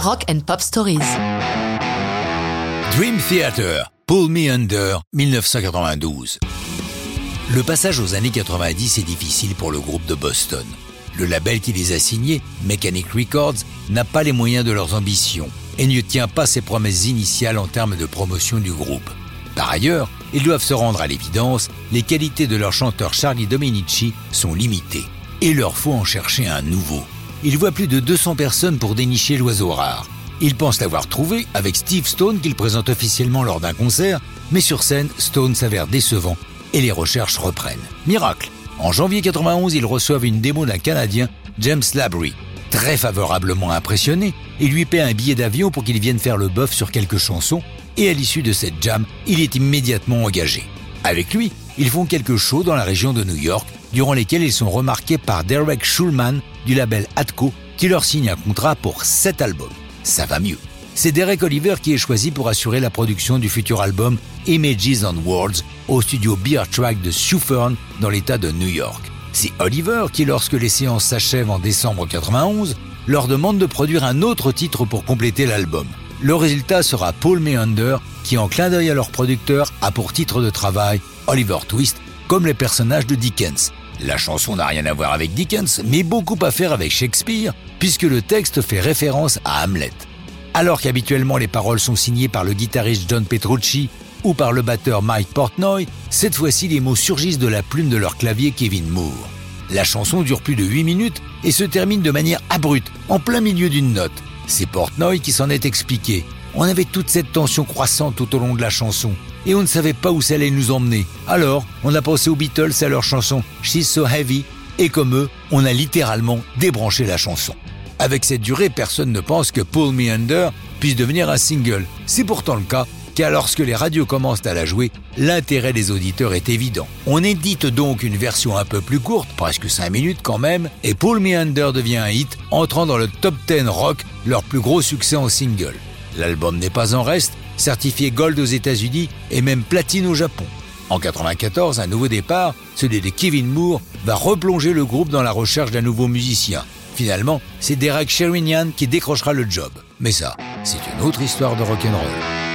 Rock and Pop Stories. Dream Theater, Pull Me Under, 1992. Le passage aux années 90 est difficile pour le groupe de Boston. Le label qui les a signés, Mechanic Records, n'a pas les moyens de leurs ambitions et ne tient pas ses promesses initiales en termes de promotion du groupe. Par ailleurs, ils doivent se rendre à l'évidence, les qualités de leur chanteur Charlie Dominici sont limitées. Et leur faut en chercher un nouveau. Ils voient plus de 200 personnes pour dénicher l'oiseau rare. Ils pensent l'avoir trouvé avec Steve Stone qu'ils présentent officiellement lors d'un concert, mais sur scène, Stone s'avère décevant et les recherches reprennent. Miracle En janvier 91, ils reçoivent une démo d'un Canadien, James Labry. Très favorablement impressionné, il lui paie un billet d'avion pour qu'il vienne faire le bœuf sur quelques chansons, et à l'issue de cette jam, il est immédiatement engagé. Avec lui, ils font quelques shows dans la région de New York, durant lesquels ils sont remarqués par Derek Schulman du label Atco, qui leur signe un contrat pour 7 albums. Ça va mieux. C'est Derek Oliver qui est choisi pour assurer la production du futur album Images on Words au studio Beer Track de Suffern dans l'état de New York. C'est Oliver qui, lorsque les séances s'achèvent en décembre 91, leur demande de produire un autre titre pour compléter l'album. Le résultat sera Paul Meander, qui en clin d'œil à leur producteur a pour titre de travail Oliver Twist, comme les personnages de Dickens. La chanson n'a rien à voir avec Dickens, mais beaucoup à faire avec Shakespeare, puisque le texte fait référence à Hamlet. Alors qu'habituellement les paroles sont signées par le guitariste John Petrucci ou par le batteur Mike Portnoy, cette fois-ci les mots surgissent de la plume de leur clavier Kevin Moore. La chanson dure plus de 8 minutes et se termine de manière abrupte, en plein milieu d'une note. C'est Portnoy qui s'en est expliqué. On avait toute cette tension croissante tout au long de la chanson et on ne savait pas où ça allait nous emmener. Alors, on a pensé aux Beatles à leur chanson She's So Heavy et comme eux, on a littéralement débranché la chanson. Avec cette durée, personne ne pense que Pull Me Under puisse devenir un single. C'est pourtant le cas, car lorsque les radios commencent à la jouer, l'intérêt des auditeurs est évident. On édite donc une version un peu plus courte, presque 5 minutes quand même, et Pull Me Under devient un hit, entrant dans le top 10 rock, leur plus gros succès en single. L'album n'est pas en reste, certifié gold aux États-Unis et même platine au Japon. En 94, un nouveau départ, celui de Kevin Moore, va replonger le groupe dans la recherche d'un nouveau musicien. Finalement, c'est Derek Sherinian qui décrochera le job. Mais ça, c'est une autre histoire de rock'n'roll.